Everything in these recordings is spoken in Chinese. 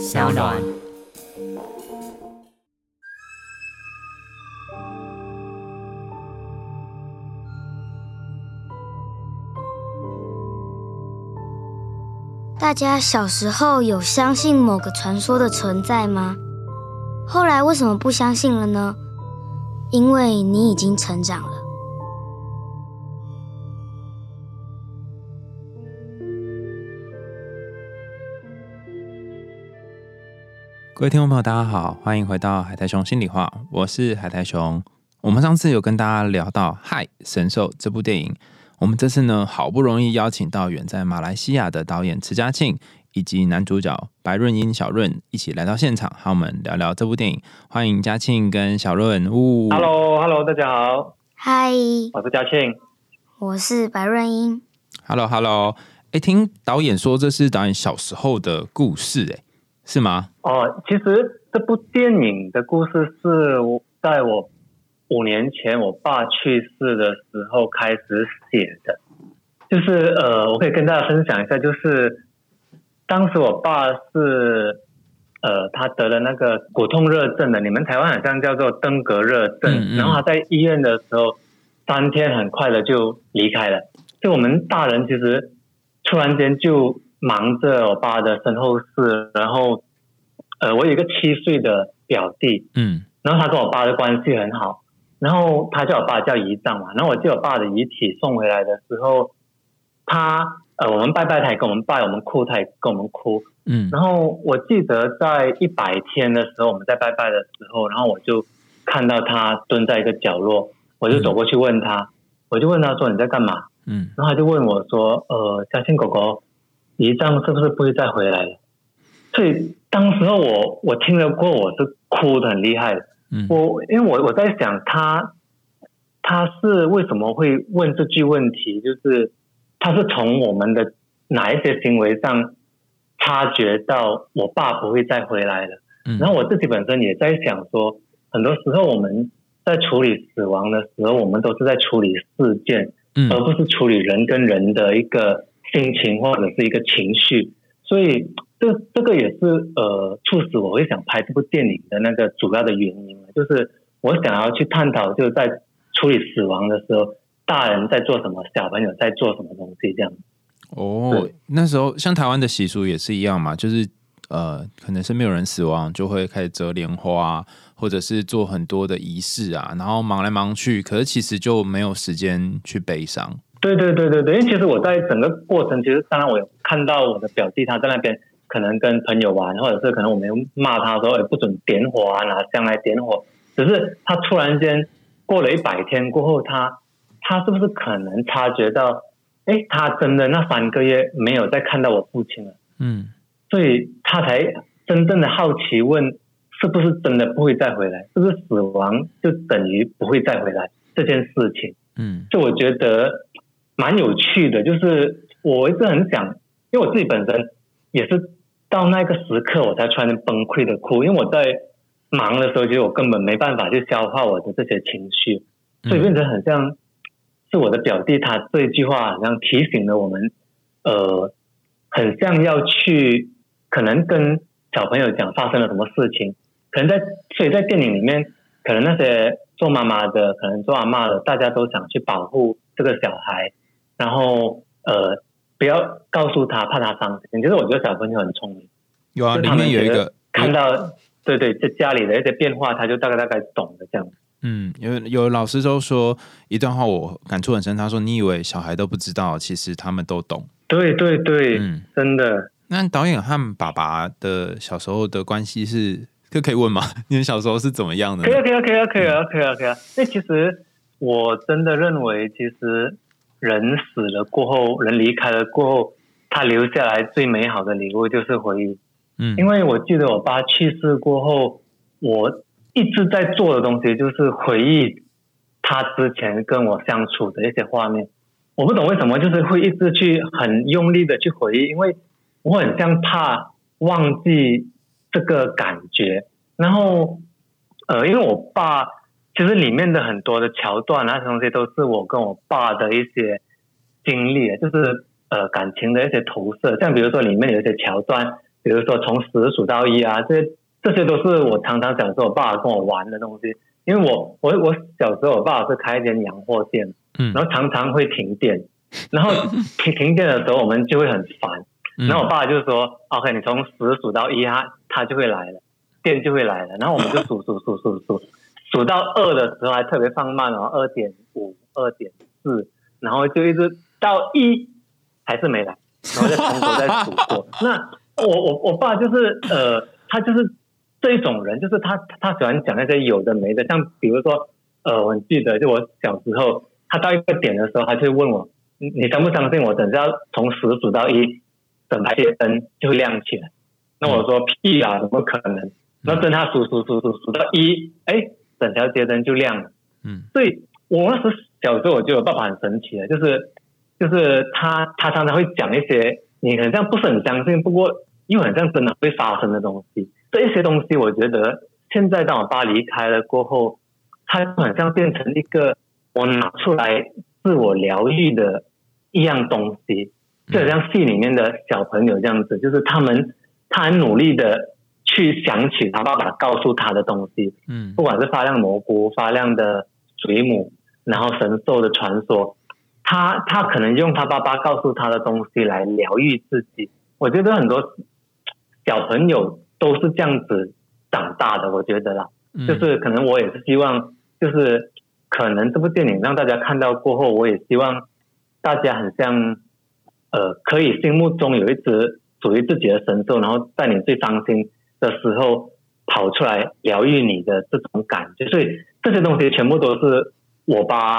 小暖。大家小时候有相信某个传说的存在吗？后来为什么不相信了呢？因为你已经成长了。各位听众朋友，大家好，欢迎回到海苔熊心里话，我是海苔熊。我们上次有跟大家聊到《嗨神兽》这部电影，我们这次呢好不容易邀请到远在马来西亚的导演池嘉庆以及男主角白润英小润一起来到现场，和我们聊聊这部电影。欢迎嘉庆跟小润。呜 Hello，Hello，大家好，嗨，我是嘉庆。我是白润英。Hello，Hello。哎，听导演说这是导演小时候的故事，哎，是吗？哦，其实这部电影的故事是我在我五年前我爸去世的时候开始写的。就是呃，我可以跟大家分享一下，就是当时我爸是呃，他得了那个骨痛热症的，你们台湾好像叫做登革热症。嗯嗯然后他在医院的时候，三天很快的就离开了。就我们大人其实突然间就忙着我爸的身后事，然后呃，我有一个七岁的表弟，嗯然后他跟我爸的关系很好，然后他叫我爸叫姨丈嘛，然后我叫我爸的遗体送回来的时候，他呃我们拜拜他也跟我们拜，我们哭他也跟我们哭，嗯然后我记得在一百天的时候，我们在拜拜的时候，然后我就看到他蹲在一个角落，我就走过去问他，我就问他说你在干嘛？嗯然后他就问我说：“呃，嘉庆狗狗，姨丈是不是不会再回来了？”所以当时候我我听了过，我是哭的很厉害的。嗯我因为我我在想他他是为什么会问这句问题，就是他是从我们的哪一些行为上察觉到我爸不会再回来了。嗯然后我自己本身也在想说，很多时候我们在处理死亡的时候，我们都是在处理事件，嗯而不是处理人跟人的一个心情或者是一个情绪。所以这这个也是呃促使我会想拍这部电影的那个主要的原因，就是我想要去探讨，就是在处理死亡的时候，大人在做什么，小朋友在做什么东西这样。哦，那时候像台湾的习俗也是一样嘛，就是呃，可能是没有人死亡，就会开始折莲花、啊，或者是做很多的仪式啊，然后忙来忙去，可是其实就没有时间去悲伤。对对对对对，因为其实我在整个过程，其实当然我有看到我的表弟他在那边可能跟朋友玩，或者是可能我们骂他说哎不准点火啊，拿香来点火。只是他突然间过了一百天过后，他他是不是可能察觉到，哎，他真的那三个月没有再看到我父亲了，嗯所以他才真正的好奇问，是不是真的不会再回来？是不是死亡就等于不会再回来这件事情？嗯就我觉得蛮有趣的，就是我一直很想，因为我自己本身也是到那个时刻我才突然间崩溃的哭，因为我在忙的时候，其实我根本没办法去消化我的这些情绪，所以变成很像是我的表弟他这一句话，好像提醒了我们，呃，很像要去可能跟小朋友讲发生了什么事情，可能在所以在电影里面，可能那些做妈妈的，可能做阿嬷的，大家都想去保护这个小孩，然后呃不要告诉他，怕他伤心。其实我觉得小朋友很聪明，有啊，里面有一个看到对对，这家里的一些变化，他就大概大概懂的这样。嗯，有有老师都说一段话，我感触很深。他说：“你以为小孩都不知道，其实他们都懂。对对对，嗯真的。那导演和爸爸的小时候的关系是，这可以问吗？你们小时候是怎么样的呢？可以啊，可以啊，可以啊，可以啊，可以啊，可以啊。那其实我真的认为，其实人死了过后，人离开了过后，他留下来最美好的礼物就是回忆。嗯，因为我记得我爸去世过后，我一直在做的东西就是回忆他之前跟我相处的一些画面。我不懂为什么，就是会一直去很用力的去回忆，因为我很像怕忘记这个感觉。然后，呃，因为我爸其实里面的很多的桥段啊那些东西都是我跟我爸的一些经历，就是呃感情的一些投射。像比如说里面有一些桥段，比如说从十数到一啊，这些这些都是我常常想说我爸爸跟我玩的东西。因为我我我小时候我爸爸是开一间洋货店，嗯然后常常会停电，然后停停电的时候我们就会很烦，嗯然后我爸就说：“OK，你从十数到一，他他就会来了，电就会来了。”然后我们就数数数数数，数到二的时候还特别放慢哦，二点五、二点四，然后就一直到一还是没来，然后再从头再数过。那我我我爸就是呃，他就是这一种人，就是他他喜欢讲那些有的没的，像比如说呃，我记得就我小时候，他到一个点的时候，他就会问我：“你你相不相信我等下从十数到一？”整排街灯就会亮起来。那我说屁啊，怎么可能？那等他数数数数数到一，哎，整条街灯就亮了。嗯所以我那时候小时候我觉得我爸爸很神奇的，就是就是他他常常会讲一些你很像不是很相信，不过又很像真的会发生的东西。这一些东西，我觉得现在当我爸离开了过后，他就很像变成一个我拿出来自我疗愈的一样东西。就好像戏里面的小朋友这样子，就是他们他很努力的去想起他爸爸告诉他的东西，嗯。不管是发亮蘑菇、发亮的水母，然后神兽的传说，他他可能用他爸爸告诉他的东西来疗愈自己。我觉得很多小朋友都是这样子长大的，我觉得啦，嗯。就是可能我也是希望，就是可能这部电影让大家看到过后，我也希望大家很像，呃，可以心目中有一只属于自己的神兽，然后在你最伤心的时候跑出来疗愈你的这种感觉。所以这些东西全部都是我爸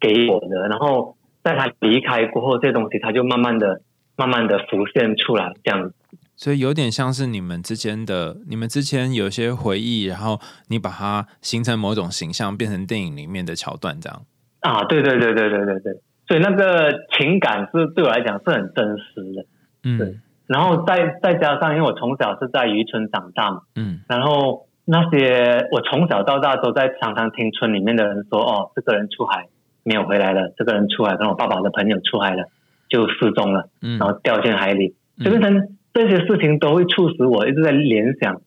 给我的，然后在他离开过后，这些东西他就慢慢的、慢慢的浮现出来，这样子。所以有点像是你们之间的，你们之前有些回忆，然后你把它形成某种形象，变成电影里面的桥段，这样。啊，对对对对对对对，所以那个情感是对我来讲是很真实的。嗯对然后再再加上，因为我从小是在渔村长大嘛，嗯。然后那些我从小到大都在常常听村里面的人说，哦，这个人出海没有回来了，这个人出海跟我爸爸的朋友出海了，就失踪了，嗯。然后掉进海里，嗯。就变成这些事情都会促使我一直在联想，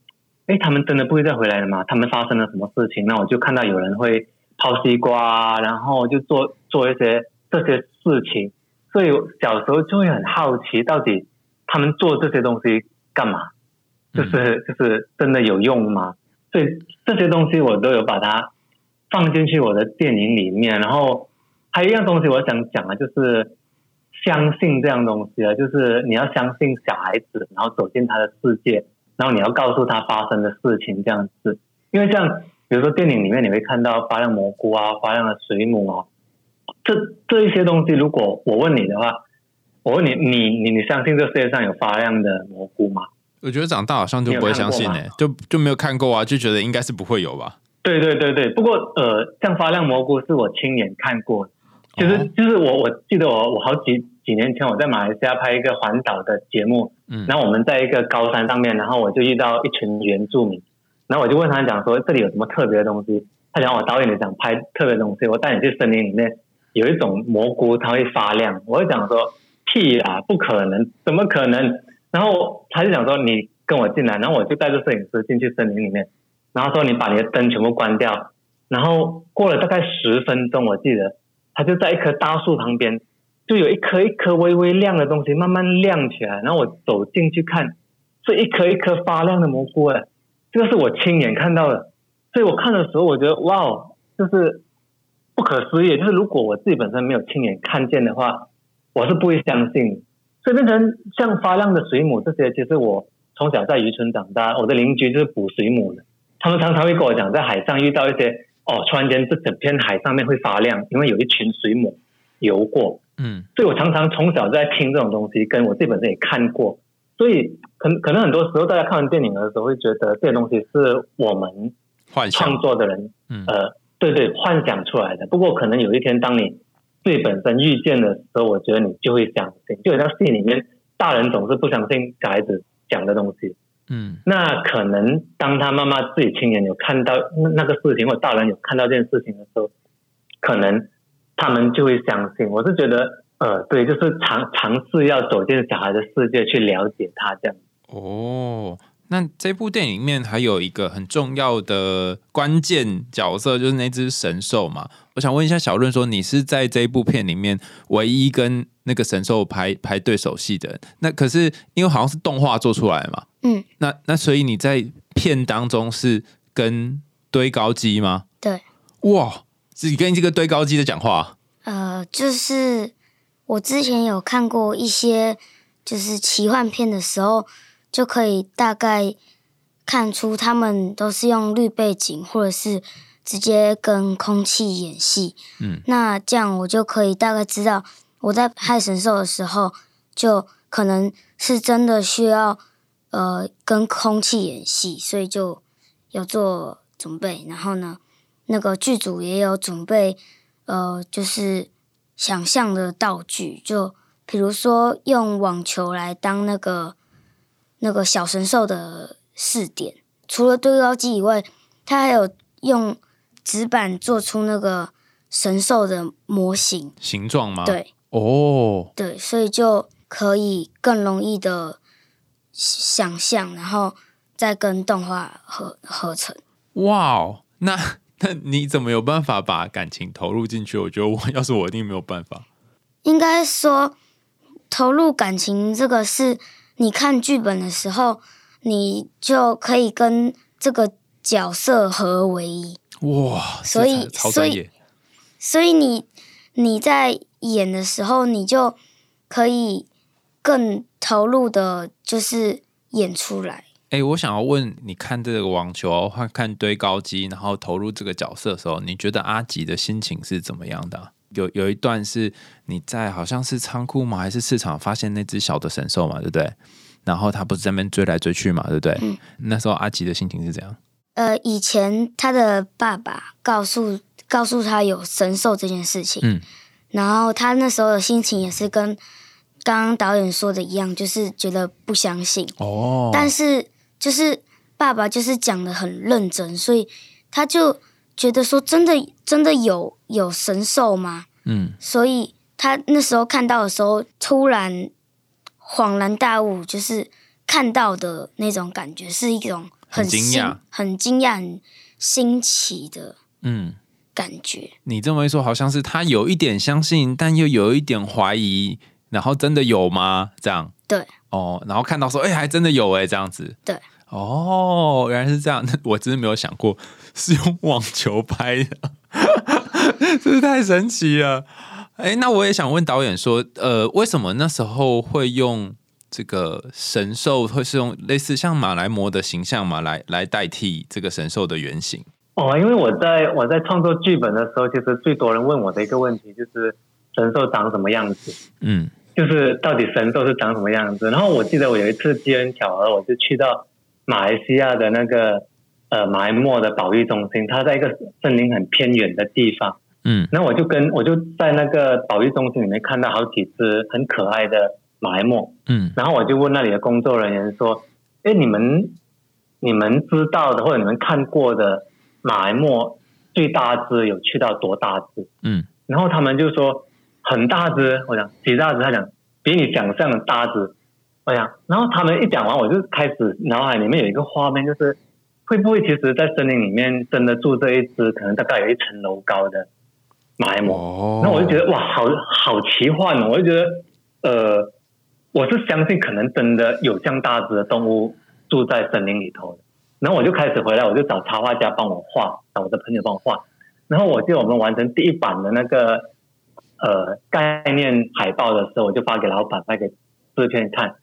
哎，他们真的不会再回来了吗？他们发生了什么事情？那我就看到有人会抛西瓜，然后就做做一些这些事情，所以小时候就会很好奇，到底他们做这些东西干嘛？就是就是真的有用吗？所以这些东西我都有把它放进去我的电影里面。然后还有一样东西我想讲啊，就是相信这样东西啊，就是你要相信小孩子，然后走进他的世界，然后你要告诉他发生的事情这样子。因为像比如说电影里面你会看到发亮蘑菇啊、发亮的水母啊，这这一些东西，如果我问你的话，我问你，你你你相信这世界上有发亮的蘑菇吗？我觉得长大好像就不会相信你有看哎、就就没有看过啊，就觉得应该是不会有吧。对对对对，不过呃，像发亮蘑菇是我亲眼看过的，其实、哦。就是我我记得我我好几几年前我在马来西亚拍一个环岛的节目，嗯。然后我们在一个高山上面，然后我就遇到一群原住民，然后我就问他讲说这里有什么特别的东西，他讲我导演你想拍特别的东西，我带你去森林里面有一种蘑菇它会发亮，我就讲说屁啦，不可能，怎么可能？然后他就讲说你跟我进来，然后我就带着摄影师进去森林里面，然后说你把你的灯全部关掉，然后过了大概十分钟，我记得他就在一棵大树旁边，就有一颗一颗微微亮的东西慢慢亮起来，然后我走进去看，是一颗一颗发亮的蘑菇哎，这个是我亲眼看到的，所以我看的时候我觉得哇哦，就是不可思议，就是如果我自己本身没有亲眼看见的话，我是不会相信。所以变成像发亮的水母这些，其实我从小在渔村长大，我的邻居就是捕水母的，他们常常会跟我讲，在海上遇到一些哦，突然间这整片海上面会发亮，因为有一群水母游过。嗯所以我常常从小在听这种东西，跟我自己本身也看过，所以可可能很多时候大家看完电影的时候会觉得这些东西是我们创作的人嗯呃，对对，幻想出来的。不过可能有一天，当你自己本身遇见的时候，我觉得你就会相信。就好像戏里面，大人总是不相信小孩子讲的东西。嗯那可能当他妈妈自己亲眼有看到那那个事情，或大人有看到这件事情的时候，可能他们就会相信。我是觉得，呃，对，就是尝尝试要走进小孩的世界去了解他这样。哦，那这部电影里面还有一个很重要的关键角色，就是那只神兽嘛。我想问一下小润，说你是在这一部片里面唯一跟那个神兽排排对手戏的人，那可是因为好像是动画做出来嘛，嗯，那那所以你在片当中是跟堆高机吗？对，哇，是你跟这个堆高机的讲话？呃，就是我之前有看过一些就是奇幻片的时候，就可以大概看出他们都是用绿背景，或者是直接跟空气演戏。嗯，那这样我就可以大概知道我在拍神兽的时候，就可能是真的需要呃跟空气演戏，所以就有做准备。然后呢，那个剧组也有准备。呃，就是想象的道具，就比如说用网球来当那个那个小神兽的试点。除了堆高机以外，他还有用纸板做出那个神兽的模型形状吗？，对哦，对，所以就可以更容易的想象，然后再跟动画合合成。哇哦，那那你怎么有办法把感情投入进去？我觉得我 要是我一定没有办法。应该说，投入感情这个是你看剧本的时候，你就可以跟这个角色合为一。哇，所以超所以。所以你你在演的时候，你就可以更投入的，就是演出来。哎、我想要问，你看这个网球或看堆高机，然后投入这个角色的时候，你觉得阿吉的心情是怎么样的啊、有有一段是你在好像是仓库吗？还是市场发现那只小的神兽嘛，对不对？然后他不是在那边追来追去嘛，对不对？嗯那时候阿吉的心情是怎样？呃，以前他的爸爸告诉告诉他有神兽这件事情，嗯然后他那时候的心情也是跟刚刚导演说的一样，就是觉得不相信。哦，但是就是爸爸就是讲的很认真，所以他就觉得说真的真的有有神兽吗？嗯，所以他那时候看到的时候，突然恍然大悟，就是看到的那种感觉是一种很惊新讶、很惊讶、很新奇的嗯，感觉。你这么一说，好像是他有一点相信，但又有一点怀疑，然后真的有吗？这样对哦，然后看到说，哎、还真的有哎、这样子。对，哦，原来是这样，我真的没有想过是用网球拍的，真是太神奇了。哎，那我也想问导演说，呃，为什么那时候会用这个神兽，会是用类似像马来貘的形象嘛，来来代替这个神兽的原型？哦，因为我在我在创作剧本的时候，其实最多人问我的一个问题就是神兽长什么样子，嗯就是到底神兽是长什么样子。然后我记得我有一次机缘巧合，我就去到马来西亚的那个呃马来貘的保育中心，它在一个森林很偏远的地方。嗯然后我就跟我就在那个保育中心里面看到好几只很可爱的马来貘，嗯。然后我就问那里的工作人员说：“哎，你们你们知道的或者你们看过的马来貘最大只有去到多大只？”嗯。然后他们就说很大只，我讲几大只，他讲比你想象的大只，我讲，然后他们一讲完，我就开始脑海里面有一个画面，就是会不会其实，在森林里面真的住着一只可能大概有一层楼高的马来貘，哦。那我就觉得哇，好好奇幻哦！我就觉得，呃，我是相信可能真的有这样大只的动物住在森林里头的。然后我就开始回来，我就找插画家帮我画，找我的朋友帮我画。然后我记得我们完成第一版的那个呃概念海报的时候，我就发给老板，发给制片看。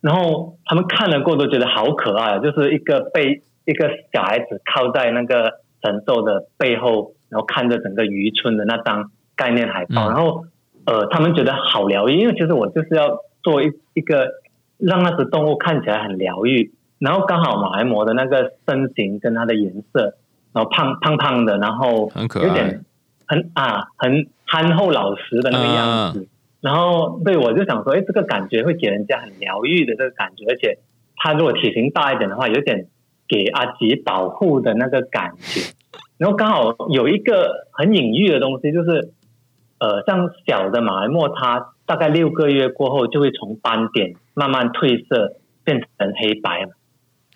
然后他们看了过后都觉得好可爱啊，就是一个被一个小孩子靠在那个神兽的背后，然后看着整个渔村的那张概念海报，嗯然后呃，他们觉得好疗愈，因为其实我就是要做一一个让那只动物看起来很疗愈，然后刚好马来貘的那个身形跟它的颜色，然后胖胖胖的，然后很可爱有点很啊很憨厚老实的那个样子。然后对我就想说，哎，这个感觉会给人家很疗愈的这个感觉，而且它如果体型大一点的话，有点给阿吉保护的那个感觉。然后刚好有一个很隐喻的东西，就是呃，像小的马来貘，它大概六个月过后就会从斑点慢慢褪色，变成黑白了，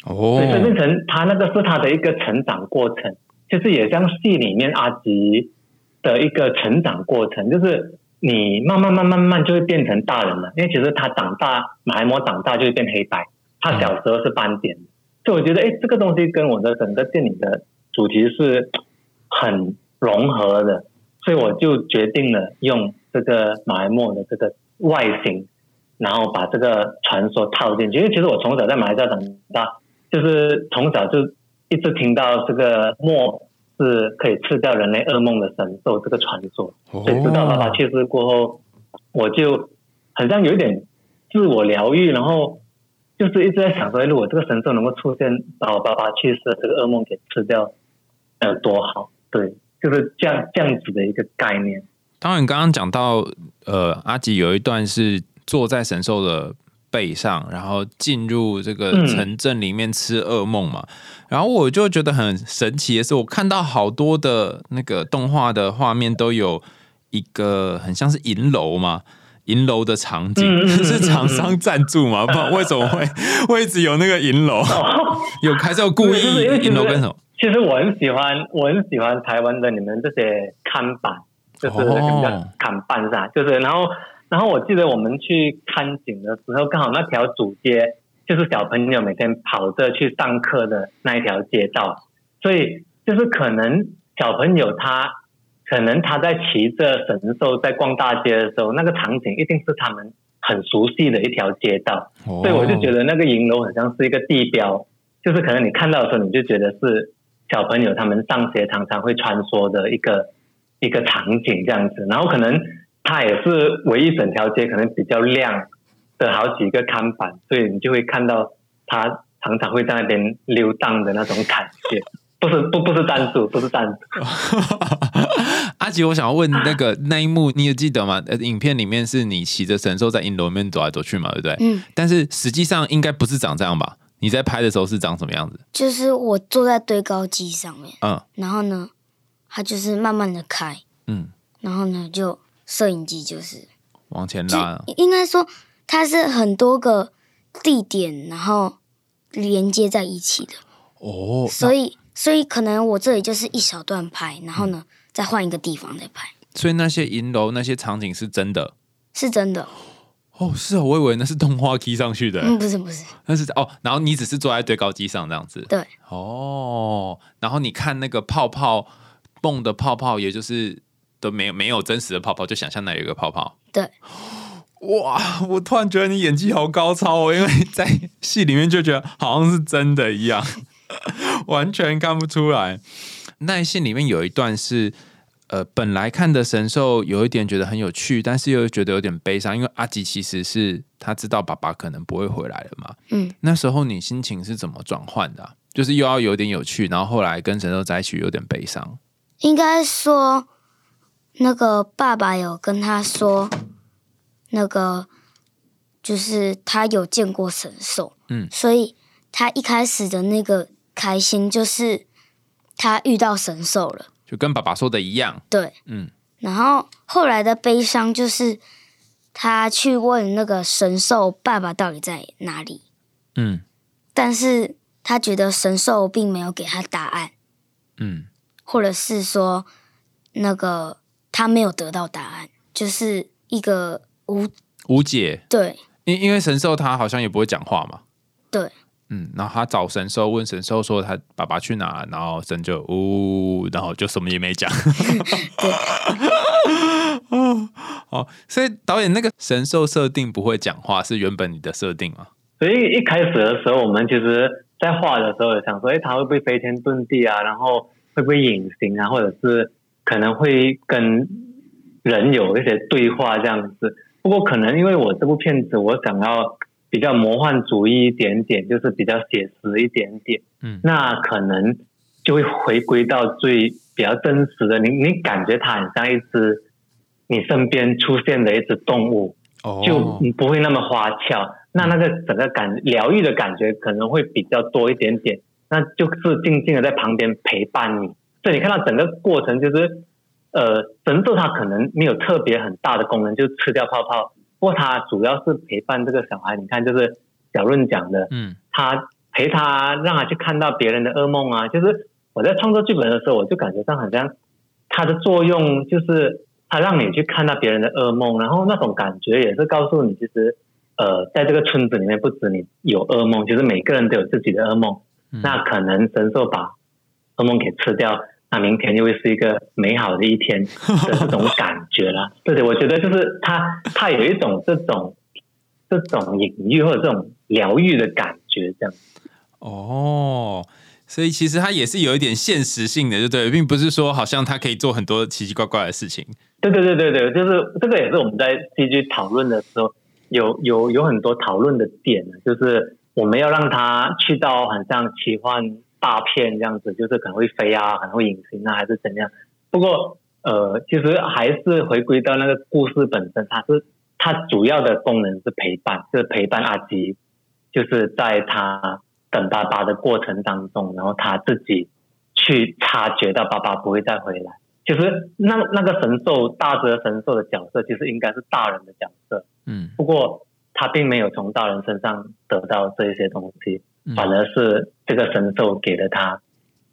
哦。所以变成它那个是它的一个成长过程，就是也像戏里面阿吉的一个成长过程，就是你慢慢慢慢慢慢就会变成大人了，因为其实他长大，马来貘长大就会变黑白，他小时候是斑点，所以我觉得哎，这个东西跟我的整个电影的主题是很融合的，所以我就决定了用这个马来貘的这个外形，然后把这个传说套进去。因为其实我从小在马来西亚长大，就是从小就一直听到这个墨是可以吃掉人类噩梦的神兽这个传说，哦所以知道爸爸去世过后，我就很像有一点自我疗愈，然后就是一直在想说，哎如果这个神兽能够出现，把我爸爸去世的这个噩梦给吃掉，有多好？对，就是这样这样子的一个概念。当然，刚刚讲到，呃，阿吉有一段是坐在神兽的背上，然后进入这个嗯城镇里面吃噩梦嘛。然后我就觉得很神奇的是，我看到好多的那个动画的画面都有一个很像是银楼嘛。银楼的场景、是厂商赞助嘛？不然为什么会 会一直有那个银楼？有还是有故意银楼跟什么？其实我很喜欢，我很喜欢台湾的你们这些看板，就是那个叫哦看板是吧？就是然后然后我记得我们去看景的时候，刚好那条主街就是小朋友每天跑着去上课的那一条街道，所以就是可能小朋友他可能他在骑着神兽在逛大街的时候，那个场景一定是他们很熟悉的一条街道，哦。所以我就觉得那个银楼很像是一个地标，就是可能你看到的时候，你就觉得是小朋友他们上学常常会穿梭的一个一个场景这样子，然后可能它也是唯一整条街可能比较亮的好几个看板，所以你就会看到它常常会在那边溜荡的那种感觉。不是不不是战术，不是战术。阿吉，我想要问那个那一幕，你有记得吗？呃，影片里面是你骑着神兽在银楼里面走来走去嘛，对不对？嗯，但是实际上应该不是长这样吧？你在拍的时候是长什么样子？就是我坐在堆高机上面，嗯。然后呢，它就是慢慢的开，嗯，然后呢，就摄影机就是，往前就拉，应该说它是很多个地点，然后连接在一起的，哦，所以所以可能我这里就是一小段拍，然后呢，再换一个地方再拍，所以那些银楼那些场景是真的。是真的，哦，是哦，我以为那是动画 key 上去的，嗯，不是不是，那是哦，然后你只是坐在堆高机上这样子，对，哦，然后你看那个泡泡蹦的泡泡，也就是都没有没有真实的泡泡，就想象那有一个泡泡，对，哇！我突然觉得你演技好高超哦，因为在戏里面就觉得好像是真的一样，完全看不出来。那一戏里面有一段是，呃，本来看的神兽有一点觉得很有趣，但是又觉得有点悲伤，因为阿吉其实是他知道爸爸可能不会回来了嘛。嗯，那时候你心情是怎么转换的啊、就是又要有点有趣，然后后来跟神兽在一起有点悲伤。应该说那个爸爸有跟他说，那个就是他有见过神兽，嗯所以他一开始的那个开心就是他遇到神兽了，就跟爸爸说的一样，对，嗯，然后后来的悲伤就是他去问那个神兽爸爸到底在哪里，嗯。但是他觉得神兽并没有给他答案，嗯，或者是说那个他没有得到答案，就是一个无无解，对。因因为神兽他好像也不会讲话嘛，对嗯，然后他找神兽问神兽说他爸爸去哪，然后神就呜，然后就什么也没讲。哦，哦，所以导演那个神兽设定不会讲话，是原本你的设定吗？所以一开始的时候，我们其实在画的时候有想说，哎，他会不会飞天遁地啊？然后会不会隐形啊？或者是可能会跟人有一些对话这样子。不过可能因为我这部片子，我想要比较魔幻主义一点点，就是比较写实一点点。嗯那可能就会回归到最比较真实的，你你感觉它很像一只你身边出现的一只动物。哦就不会那么花俏。那那个整个感疗愈的感觉可能会比较多一点点，那就是静静的在旁边陪伴你。所以你看到整个过程就是，呃，神兽它可能没有特别很大的功能，就是吃掉泡泡，不过他主要是陪伴这个小孩。你看，就是小润讲的，嗯他陪他让他去看到别人的噩梦啊，就是我在创作剧本的时候，我就感觉上好像他的作用就是他让你去看到别人的噩梦，然后那种感觉也是告诉你，其实呃，在这个村子里面，不止你有噩梦，其实每个人都有自己的噩梦。嗯那可能神兽把噩梦给吃掉，那明天又会是一个美好的一天的这种感觉啦。对 对，我觉得就是他他有一种这种这种隐喻或者这种疗愈的感觉，这样。哦，所以其实它也是有一点现实性的，就对，并不是说好像它可以做很多奇奇怪怪的事情。对对对对对，就是这个也是我们在继续讨论的时候有有有很多讨论的点，就是我们要让它去到很像奇幻大片这样子，就是可能会飞啊，可能会隐形啊，还是怎样。不过呃，其实还是回归到那个故事本身，它是它主要的功能是陪伴，就是陪伴阿吉，就是在他等爸爸的过程当中，然后他自己去察觉到爸爸不会再回来。其实那那个神兽大泽神兽的角色，其实应该是大人的角色，嗯不过他并没有从大人身上得到这一些东西，反而是这个神兽给了他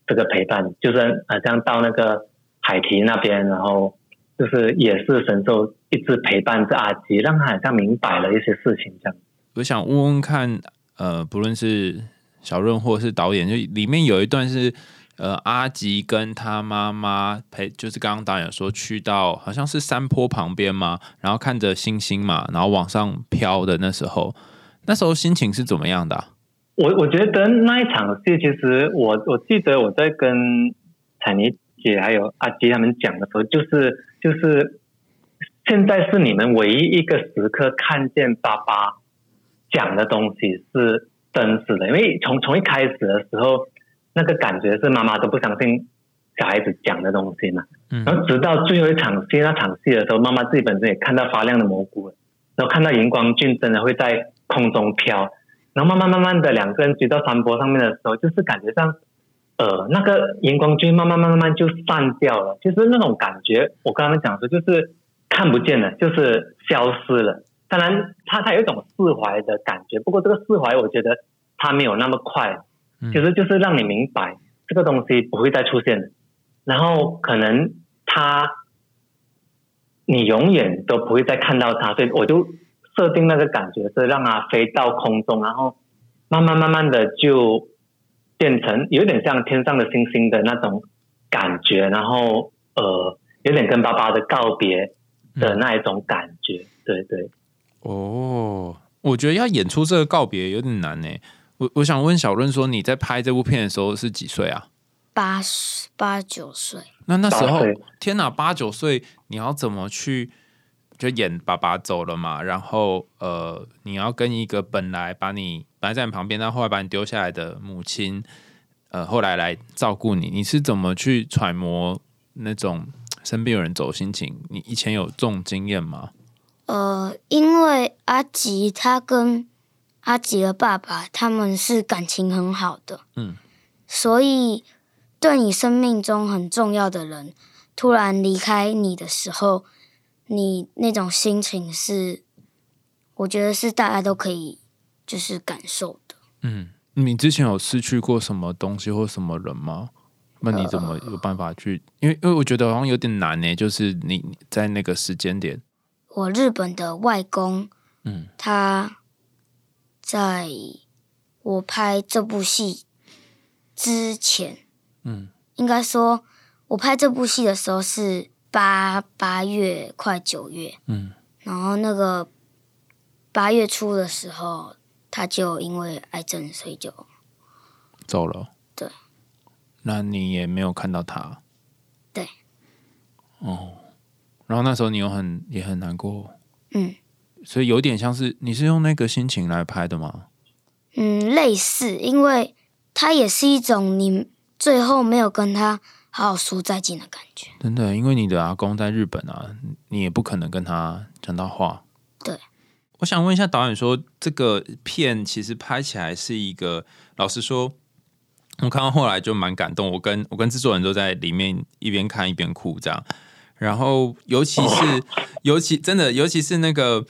这个陪伴，就是好像到那个海堤那边，然后就是也是神兽一直陪伴着阿吉，让他好像明白了一些事情这样。我想问问看，呃，不论是小润或是导演，就里面有一段是呃阿吉跟他妈妈陪，就是刚刚导演说去到好像是山坡旁边嘛，然后看着星星嘛，然后往上飘的那时候，那时候心情是怎么样的啊、我我觉得那一场戏，其实我我记得我在跟彩妮姐还有阿基他们讲的时候，就是就是现在是你们唯一一个时刻看见爸爸讲的东西是真实的，因为从从一开始的时候，那个感觉是妈妈都不相信小孩子讲的东西嘛，嗯。然后直到最后一场戏那场戏的时候，妈妈自己本身也看到发亮的蘑菇了，然后看到荧光菌真的会在空中飘，然后慢慢慢慢的两个人追到山坡上面的时候，就是感觉上，呃，那个荧光菌慢慢慢慢就散掉了，就是那种感觉，我刚刚讲说就是看不见了，就是消失了。当然，他他有一种释怀的感觉，不过这个释怀，我觉得他没有那么快，其实就是让你明白这个东西不会再出现了，然后可能他你永远都不会再看到他，所以我就设定那个感觉是让它飞到空中，然后慢慢慢慢的就变成有点像天上的星星的那种感觉，然后呃有点跟爸爸的告别的那一种感觉，对对。哦，我觉得要演出这个告别有点难呢。我我想问小润说，你在拍这部片的时候是几岁啊？八十八九岁，那那时候，天哪，八九岁，你要怎么去就演爸爸走了嘛？然后呃，你要跟一个本来把你本来在你旁边，但后来把你丢下来的母亲，呃，后来来照顾你，你是怎么去揣摩那种身边有人走心情？你以前有这种经验吗？呃，因为阿吉他跟阿吉的爸爸他们是感情很好的，嗯，所以对你生命中很重要的人突然离开你的时候，你那种心情是，我觉得是大家都可以就是感受的。嗯，你之前有失去过什么东西或什么人吗？那你怎么有办法去？因为因为我觉得好像有点难呢，就是你你在那个时间点，我日本的外公，嗯他在我拍这部戏之前，嗯应该说，我拍这部戏的时候是八八月快九月，嗯然后那个八月初的时候，他就因为癌症，所以就走了。对，那你也没有看到他。对。哦，然后那时候你又很也很难过，嗯所以有点像是你是用那个心情来拍的吗？嗯类似，因为它也是一种你最后没有跟他好好说再见的感觉。真的，因为你的阿公在日本啊，你也不可能跟他讲到话。对，我想问一下导演说，这个片其实拍起来是一个，老实说，我看到后来就蛮感动。我跟我跟制作人都在里面一边看一边哭这样。然后，尤其是尤其真的，尤其是那个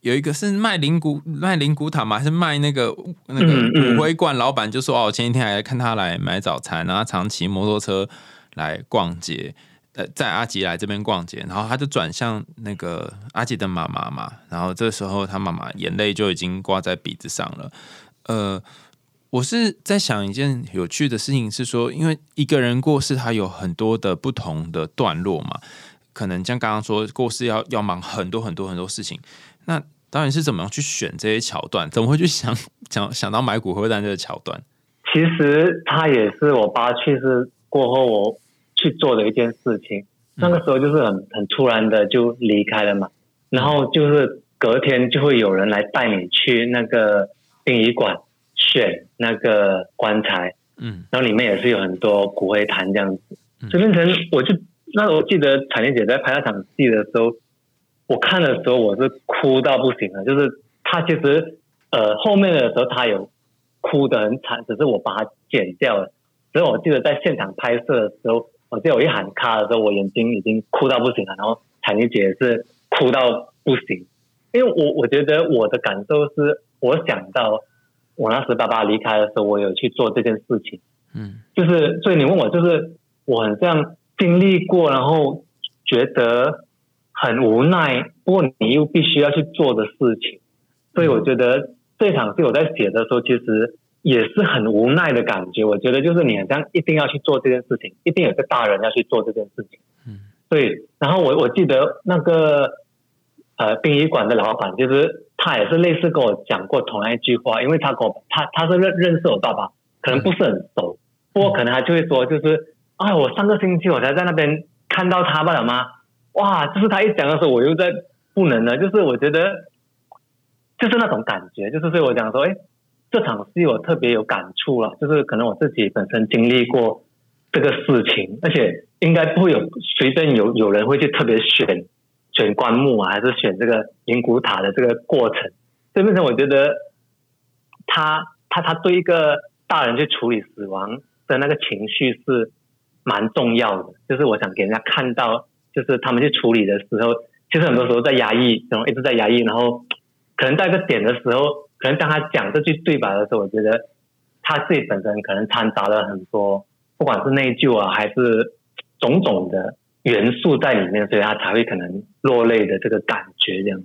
有一个是卖灵骨卖灵骨塔嘛，还是卖那个那个骨灰罐？老板就说哦，前几天还看他来买早餐，然后常骑摩托车来逛街，呃，在阿吉来这边逛街，然后他就转向那个阿吉的妈妈嘛，然后这时候他妈妈眼泪就已经挂在鼻子上了，呃。我是在想一件有趣的事情，是说，因为一个人过世，他有很多的不同的段落嘛，可能像刚刚说过世要要忙很多很多很多事情，那导演是怎么样去选这些桥段？怎么会去想 想想到买骨灰蛋这个桥段？其实他也是我爸去世过后我去做的一件事情。那个时候就是很很突然的就离开了嘛，然后就是隔天就会有人来带你去那个殡仪馆选那个棺材，嗯然后里面也是有很多骨灰坛这样子嗯，就变成我就那我记得彩玲姐在拍那场戏的时候，我看的时候我是哭到不行了，就是他其实呃后面的时候他有哭得很惨，只是我把它剪掉了。所以我记得在现场拍摄的时候，我记得我一喊卡的时候，我眼睛已经哭到不行了，然后彩玲姐也是哭到不行，因为我我觉得我的感受是，我想到我那时爸爸离开的时候，我有去做这件事情。嗯就是，所以你问我，就是我很像经历过，然后觉得很无奈，不过你又必须要去做的事情，所以我觉得这场戏我在写的时候，其实也是很无奈的感觉。我觉得就是你好像一定要去做这件事情，一定有个大人要去做这件事情。嗯，对。然后我我记得那个呃殡仪馆的老板，就是他也是类似跟我讲过同样一句话，因为他跟我他他是认认识我爸爸，可能不是很熟。不过可能他就会说，就是啊，我上个星期我才在那边看到他爸了吗？哇，就是他一讲的时候，我又在不能了，就是我觉得就是那种感觉，就是所以我讲说，哎，这场戏我特别有感触了，就是可能我自己本身经历过这个事情，而且应该不会有随便有有人会去特别选选棺木啊，还是选这个灵骨塔的这个过程，所以变成我觉得他他他对一个大人去处理死亡的那个情绪是蛮重要的，就是我想给人家看到，就是他们去处理的时候，其实很多时候在压抑，然后一直在压抑，然后可能到一个点的时候，可能当他讲这句对白的时候，我觉得他自己本身可能掺杂了很多，不管是内疚啊，还是种种的元素在里面，所以他才会可能落泪的这个感觉这样。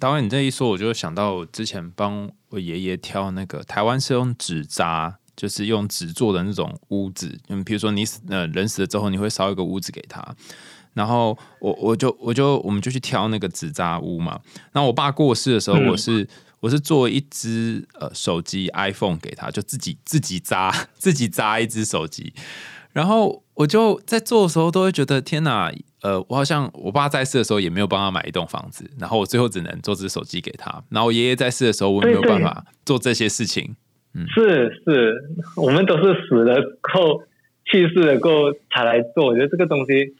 导演你这一说，我就想到之前帮我爷爷挑那个台湾是用纸扎，就是用纸做的那种屋子。嗯，比如说你死呃人死了之后，你会烧一个屋子给他。然后我我就我就我们就去挑那个纸扎屋嘛。然后我爸过世的时候，嗯我是我是做一只呃手机 iPhone 给他，就自己自己扎 自己扎一只手机。然后我就在做的时候都会觉得天哪，呃，我好像我爸在世的时候也没有帮他买一栋房子，然后我最后只能做只手机给他。然后我爷爷在世的时候，我也没有办法做这些事情。嗯是是，我们都是死了后去世了过后才来做，我觉得这个东西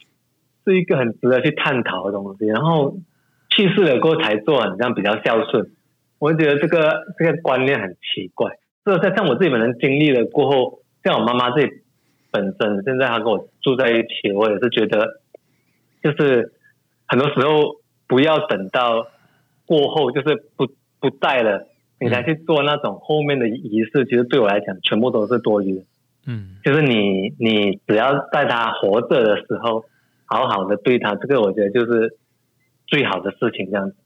是一个很值得去探讨的东西。然后去世了过后才做，好像比较孝顺，我觉得这个这个观念很奇怪。这在像我自己本身经历了过后，像我妈妈自己本身，现在她跟我住在一起，我也是觉得，就是很多时候不要等到过后，就是不不在了。你才去做那种后面的仪式，其实对我来讲全部都是多余的。嗯就是你你只要在他活着的时候，好好的对他，这个我觉得就是最好的事情。这样子，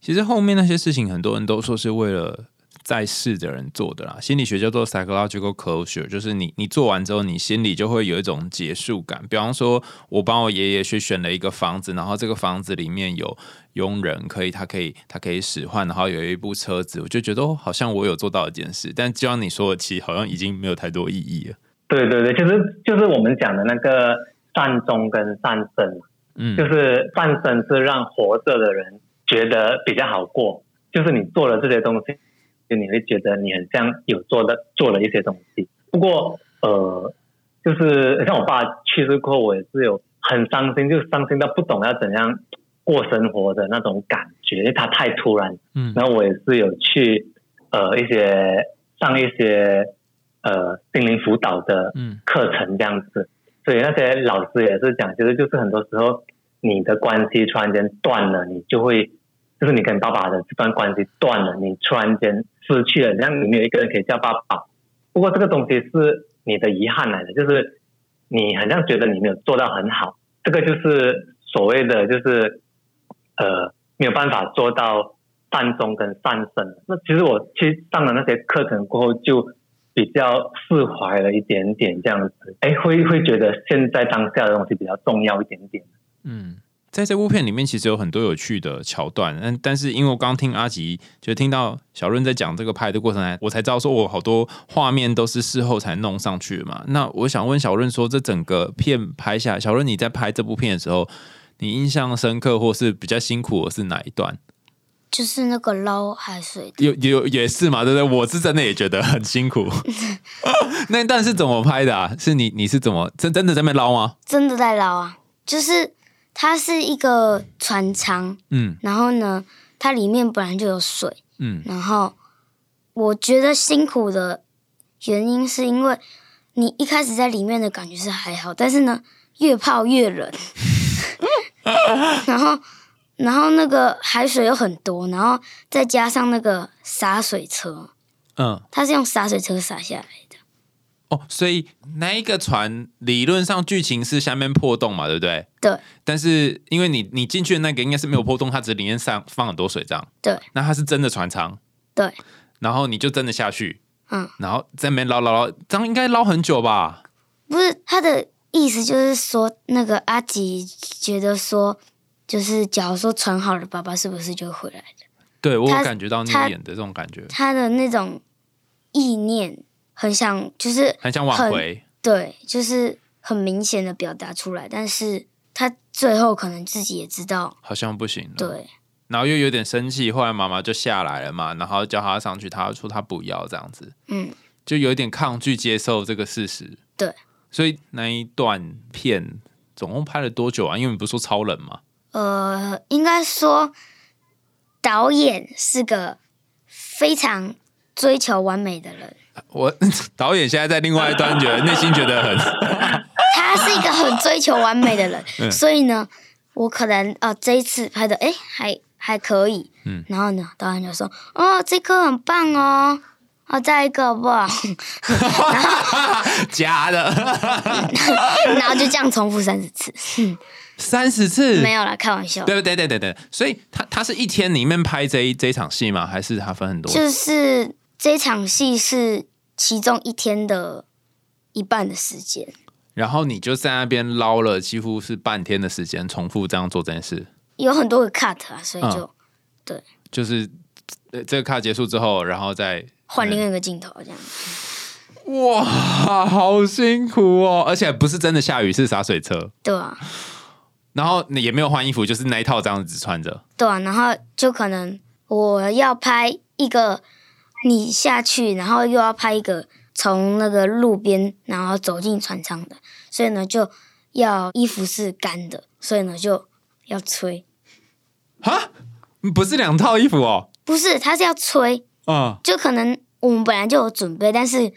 其实后面那些事情，很多人都说是为了在世的人做的啦。心理学叫做 psychological closure，就是你你做完之后，你心里就会有一种结束感。比方说，我帮我爷爷去选了一个房子，然后这个房子里面有佣人，可以他可以他可以使唤，然后有一部车子，我就觉得哦，好像我有做到一件事。但就像你说的，其实好像已经没有太多意义了。对对对，就是就是我们讲的那个善终跟善生，嗯，就是善生是让活着的人觉得比较好过，就是你做了这些东西，就你会觉得你很像有做的做了一些东西。不过呃，就是像我爸去世过后，我也是有很伤心，就伤心到不懂要怎样过生活的那种感觉，因为他太突然。嗯。然后我也是有去呃一些上一些呃心灵辅导的嗯。课程这样子，所以那些老师也是讲，其实就是很多时候你的关系突然间断了，你就会就是你跟爸爸的这段关系断了，你突然间失去了，让你没有一个人可以叫爸爸。不过这个东西是你的遗憾来的，就是你好像觉得你没有做到很好，这个就是所谓的就是呃没有办法做到善终跟善生。那其实我去上了那些课程过后，就比较释怀了一点点，这样子，哎，会会觉得现在当下的东西比较重要一点点。嗯，在这部片里面，其实有很多有趣的桥段，但但是因为我刚听阿吉，就听到小润在讲这个拍的过程，我才知道说，我好多画面都是事后才弄上去嘛。那我想问小润说，这整个片拍下，小润你在拍这部片的时候，你印象深刻或是比较辛苦的是哪一段？就是那个捞海水，有有也是嘛，对不对？我是真的也觉得很辛苦。那一段是怎么拍的啊？是你你是怎么真真的在那捞吗？真的在捞啊，就是它是一个船舱，嗯然后呢，它里面本来就有水，嗯然后我觉得辛苦的原因是因为你一开始在里面的感觉是还好，但是呢，越泡越冷，然后然后那个海水又很多，然后再加上那个洒水车，嗯。它是用洒水车洒下来的，哦，所以那一个船理论上剧情是下面破洞嘛，对不对？对但是因为你你进去的那个应该是没有破洞，它只是里面上放很多水这样。对那它是真的船舱，对，然后你就真的下去，嗯，然后在那边捞捞捞，这样应该捞很久吧？不是他的意思，就是说那个阿吉觉得说，就是假如说传好了，爸爸是不是就回来了？对我有感觉到你演的这种感觉，他的那种意念很想，就是很想挽回。对，就是很明显的表达出来，但是他最后可能自己也知道，好像不行了，对然后又有点生气，后来妈妈就下来了嘛，然后叫他上去，他说他不要这样子，嗯，就有一点抗拒接受这个事实。对，所以那一段片总共拍了多久啊？因为你不是说超冷吗？呃，应该说导演是个非常追求完美的人。我 导演现在在另外一端，觉得内心觉得很 他是一个很追求完美的人，嗯所以呢，我可能呃这一次拍的哎还还可以，嗯然后呢导演就说哦这颗很棒哦，啊再一个好不好？假的，然后就这样重复三十次，三十次没有啦，开玩笑，对对对对对，所以他他是一天里面拍这一这一场戏吗？还是他分很多？就是这场戏是其中一天的一半的时间，然后你就在那边捞了几乎是半天的时间，重复这样做这件事，有很多个 cut 啊，所以嗯对就是呃这个 cut 结束之后，然后再换另外一个镜头这样。哇，好辛苦哦！而且不是真的下雨，是洒水车，对啊，然后你也没有换衣服，就是那一套这样子穿着。对啊，然后就可能我要拍一个你下去，然后又要拍一个从那个路边然后走进船舱的，所以呢就要衣服是干的，所以呢就要吹，哈，不是两套衣服哦。不是，他是要吹，嗯就可能我们本来就有准备，但是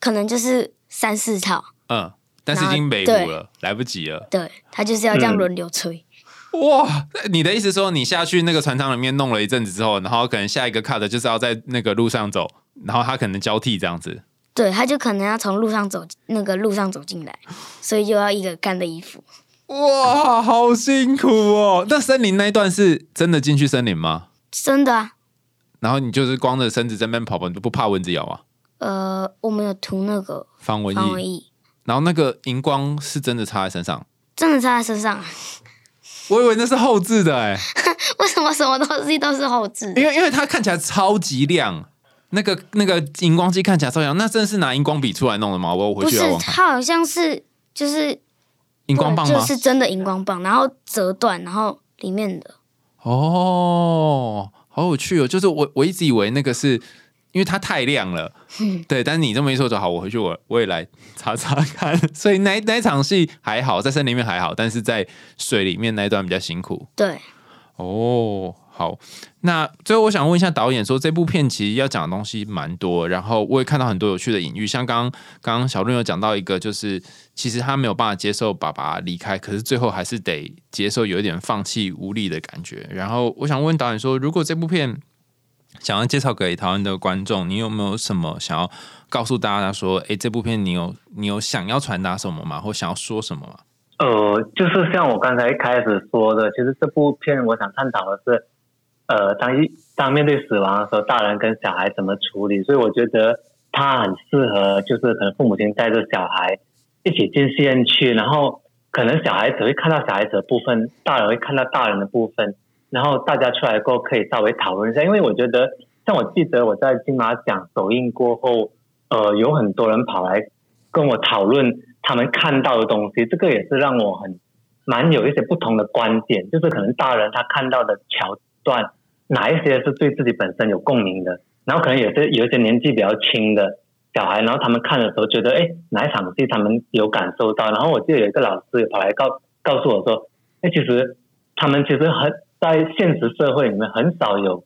可能就是三四套，嗯，但是已经没了，来不及了。对，他就是要这样轮流吹。哇，你的意思说你下去那个船舱里面弄了一阵子之后，然后可能下一个 cut 就是要在那个路上走，然后他可能交替这样子。对，他就可能要从路上走，那个路上走进来，所以就要一个干的衣服。哇，好辛苦哦！那森林那一段是真的进去森林吗？真的啊，然后你就是光着身子在那边跑跑，你不怕蚊子咬啊？呃，我们有涂那个防蚊液，然后那个荧光是真的插在身上，真的插在身上。我以为那是后置的哎、为什么什么东西都是后置？因为因为它看起来超级亮，那个那个荧光机看起来超亮，那真的是拿荧光笔出来弄的吗？我我回不是去要，看它好像是就是荧光棒吗？就是真的荧光棒，然后折断，然后里面的哦，好有趣哦！就是我我一直以为那个是因为它太亮了，对。但是你这么一说就好，我回去我我也来查查看。所以那那场戏还好，在森林里面还好，但是在水里面那一段比较辛苦。对，哦，好，那最后我想问一下导演，说这部片其实要讲的东西蛮多，然后我也看到很多有趣的隐喻，像刚刚刚小润有讲到一个，就是其实他没有办法接受爸爸离开，可是最后还是得接受有一点放弃无力的感觉。然后我想问导演说，如果这部片想要介绍给台湾的观众，你有没有什么想要告诉大家说，诶，这部片你有你有想要传达什么吗？或想要说什么吗？呃，就是像我刚才一开始说的，其实这部片我想探讨的是。呃，当一当面对死亡的时候，大人跟小孩怎么处理？所以我觉得他很适合，就是可能父母亲带着小孩一起进戏院去，然后可能小孩子会看到小孩子的部分，大人会看到大人的部分，然后大家出来过后可以稍微讨论一下。因为我觉得，像我记得我在金马奖首映过后，呃，有很多人跑来跟我讨论他们看到的东西，这个也是让我很蛮有一些不同的观点，就是可能大人他看到的桥。段哪一些是对自己本身有共鸣的，然后可能也是有一些年纪比较轻的小孩，然后他们看的时候觉得，哎，哪一场戏他们有感受到，然后我记得有一个老师跑来告告诉我说，哎，其实他们其实很在现实社会里面很少有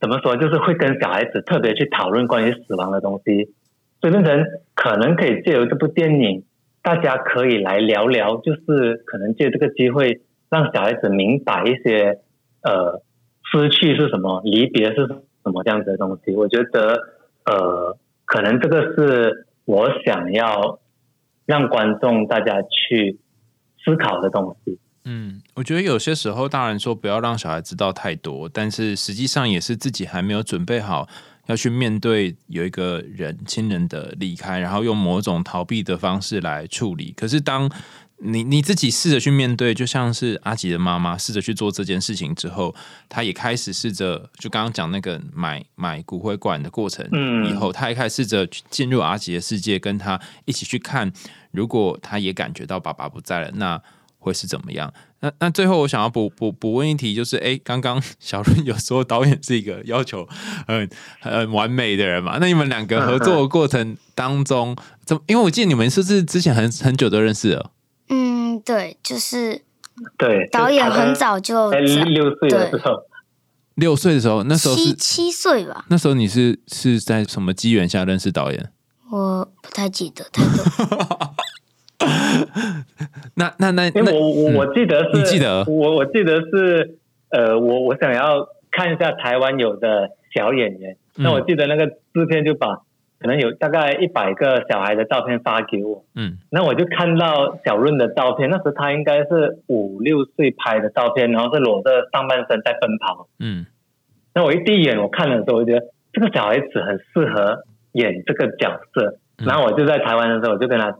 怎么说，就是会跟小孩子特别去讨论关于死亡的东西，所以变成可能可以借由这部电影，大家可以来聊聊，就是可能借这个机会让小孩子明白一些呃。失去是什么？离别是什么？这样子的东西，我觉得，呃，可能这个是我想要让观众大家去思考的东西。嗯，我觉得有些时候大人说不要让小孩知道太多，但是实际上也是自己还没有准备好要去面对有一个人亲人的离开，然后用某种逃避的方式来处理。可是当你你自己试着去面对，就像是阿吉的妈妈试着去做这件事情之后，他也开始试着就刚刚讲那个买买骨灰罐的过程，以后他也开始试着进入阿吉的世界，跟他一起去看，如果他也感觉到爸爸不在了，那会是怎么样？那那最后我想要补补补问一题，就是哎，刚刚 小润有说导演是一个要求很很完美的人嘛？那你们两个合作的过程当中，怎么？因为我记得你们是不是之前很很久都认识了？嗯，对，就是对导演很早就六岁的时候，六岁的时候，那时候七七岁吧？那时候你是是在什么机缘下认识导演？我不太记得太多。那那那，因为我我我记得是，你记得？我我记得是，呃，我我想要看一下台湾有的小演员，那我记得那个制片就把。可能有大概一百个小孩的照片发给我，嗯，那我就看到小润的照片，那时他应该是五六岁拍的照片，然后是裸着上半身在奔跑，嗯，那我一第一眼我看的时候，我觉得这个小孩子很适合演这个角色，然后我就在台湾的时候，我就跟他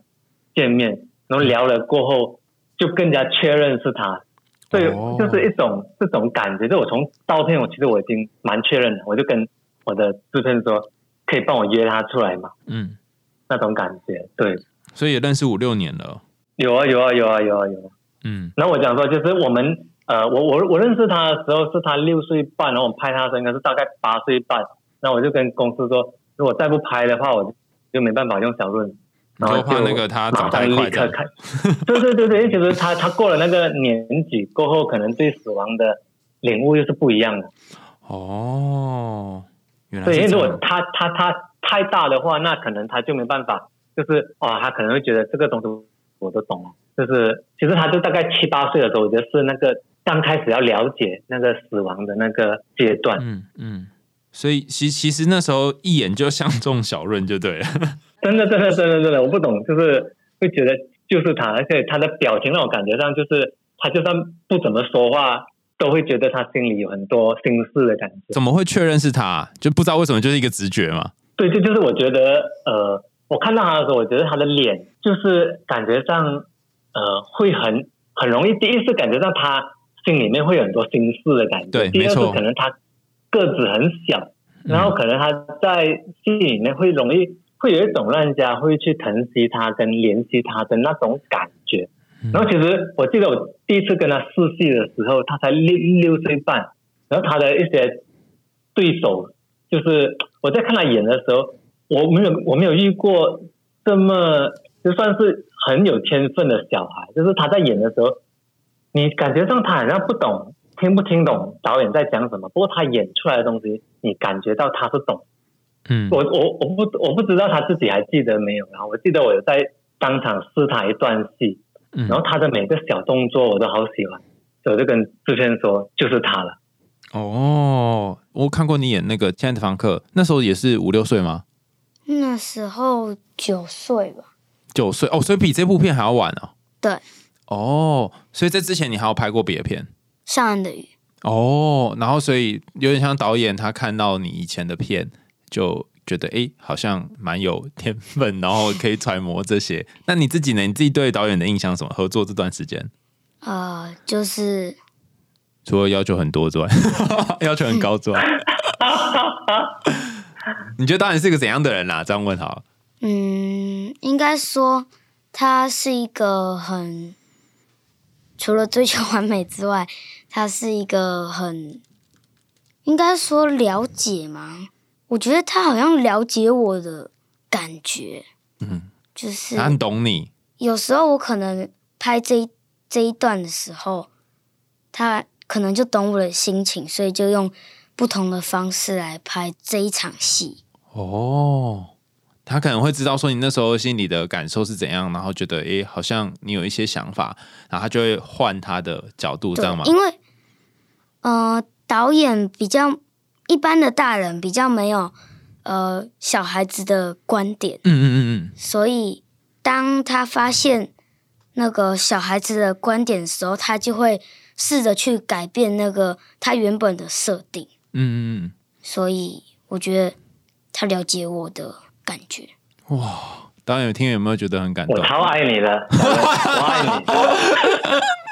见面，然后聊了过后，就更加确认是他，所以就是一种这种感觉，就我从照片我其实我已经蛮确认了，我就跟我的制片说。可以帮我约他出来吗？嗯，那种感觉，对，所以也认识五六年了。有啊，有啊，有啊，有啊，有。嗯，那我讲说，就是我们呃，我我我认识他的时候是他六岁半，然后我拍他的时候应该是大概八岁半。那我就跟公司说，如果再不拍的话，我就没办法用小润。然后怕那个他长太快。对对对对，其实他他过了那个年纪过后，可能对死亡的领悟又是不一样的。哦。对，因为如果他他他太大的话，那可能他就没办法，就是哦，他可能会觉得这个东西我都懂了。就是其实他就大概七八岁的时候，我觉得是那个刚开始要了解那个死亡的那个阶段。嗯嗯，所以其其实那时候一眼就相中小润就对了。真的真的真的真的，我不懂，就是会觉得就是他，而且他的表情让我感觉上就是他就算不怎么说话。都会觉得他心里有很多心事的感觉。怎么会确认是他？就不知道为什么，就是一个直觉嘛。对，这就是我觉得，呃，我看到他的时候，我觉得他的脸就是感觉上，呃，会很很容易。第一次感觉到他心里面会有很多心事的感觉。对，第二次可能他个子很小，然后可能他在戏里面会容易会有一种让人家会去疼惜他跟怜惜他的那种感觉。然后其实我记得我第一次跟他试戏的时候，他才六六岁半，然后他的一些对手，就是我在看他演的时候，我没有我没有遇过这么就算是很有天分的小孩，就是他在演的时候，你感觉上他好像不懂听不听懂导演在讲什么，不过他演出来的东西，你感觉到他是懂。嗯，我我我不我不知道他自己还记得没有，然后我记得我有在当场试他一段戏，嗯然后他的每个小动作我都好喜欢，所以我就跟志轩说就是他了。哦，我看过你演那个《亲爱的房客》，那时候也是五六岁吗？那时候九岁吧，九岁哦，所以比这部片还要晚哦。对，哦，所以在之前你还有拍过别的片上岸的鱼，哦，然后所以有点像导演他看到你以前的片，就觉得诶好像蛮有天分，然后可以揣摩这些。那你自己呢？你自己对导演的印象什么？合作这段时间，呃，就是除了要求很多之外，要求很高之外，你觉得导演是一个怎样的人啦、这样问好。嗯，应该说他是一个很除了追求完美之外，他是一个很应该说了解吗？我觉得他好像了解我的感觉，嗯，就是他很懂你，有时候我可能拍这一这一段的时候，他可能就懂我的心情，所以就用不同的方式来拍这一场戏。哦，他可能会知道说你那时候心里的感受是怎样，然后觉得诶，好像你有一些想法，然后他就会换他的角度，这对样吗？，因为呃，导演比较一般的大人比较没有呃小孩子的观点，嗯嗯嗯嗯，所以当他发现那个小孩子的观点的时候，他就会试着去改变那个他原本的设定。嗯嗯嗯，所以我觉得他了解我的感觉。哇导演有听有没有觉得很感动？我超爱你的，我爱你。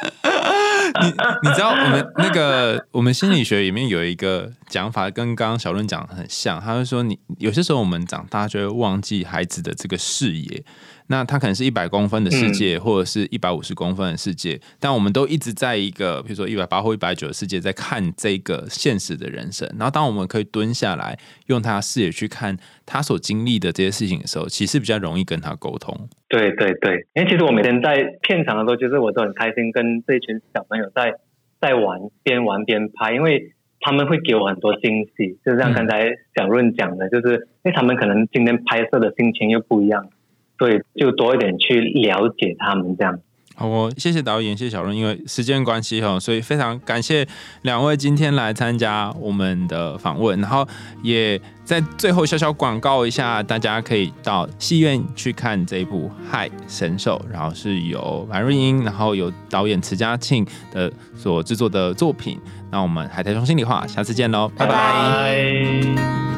你你知道我们那个我们心理学里面有一个讲法，跟刚刚小润讲的很像。他就说你，有些时候我们长大就会忘记孩子的这个视野。那他可能是一百公分的世界，或者是一百五十公分的世界，但我们都一直在一个，比如说一百八或一百九的世界，在看这个现实的人生。然后，当我们可以蹲下来，用他的视野去看他所经历的这些事情的时候，其实比较容易跟他沟通。对对对，因为其实我每天在片场的时候，其实我都很开心，跟这一群小朋友在在玩，边玩边拍，因为他们会给我很多惊喜。就像刚才小润讲的，就是因为他们可能今天拍摄的心情又不一样，所以就多一点去了解他们这样。好哦，谢谢导演，谢谢小润，因为时间关系哈，所以非常感谢两位今天来参加我们的访问，然后也在最后小小广告一下，大家可以到戏院去看这一部《嗨神兽》，然后是由樊瑞英，然后由导演池嘉庆的所制作的作品。那我们海苔熊心里话，下次见喽，拜拜拜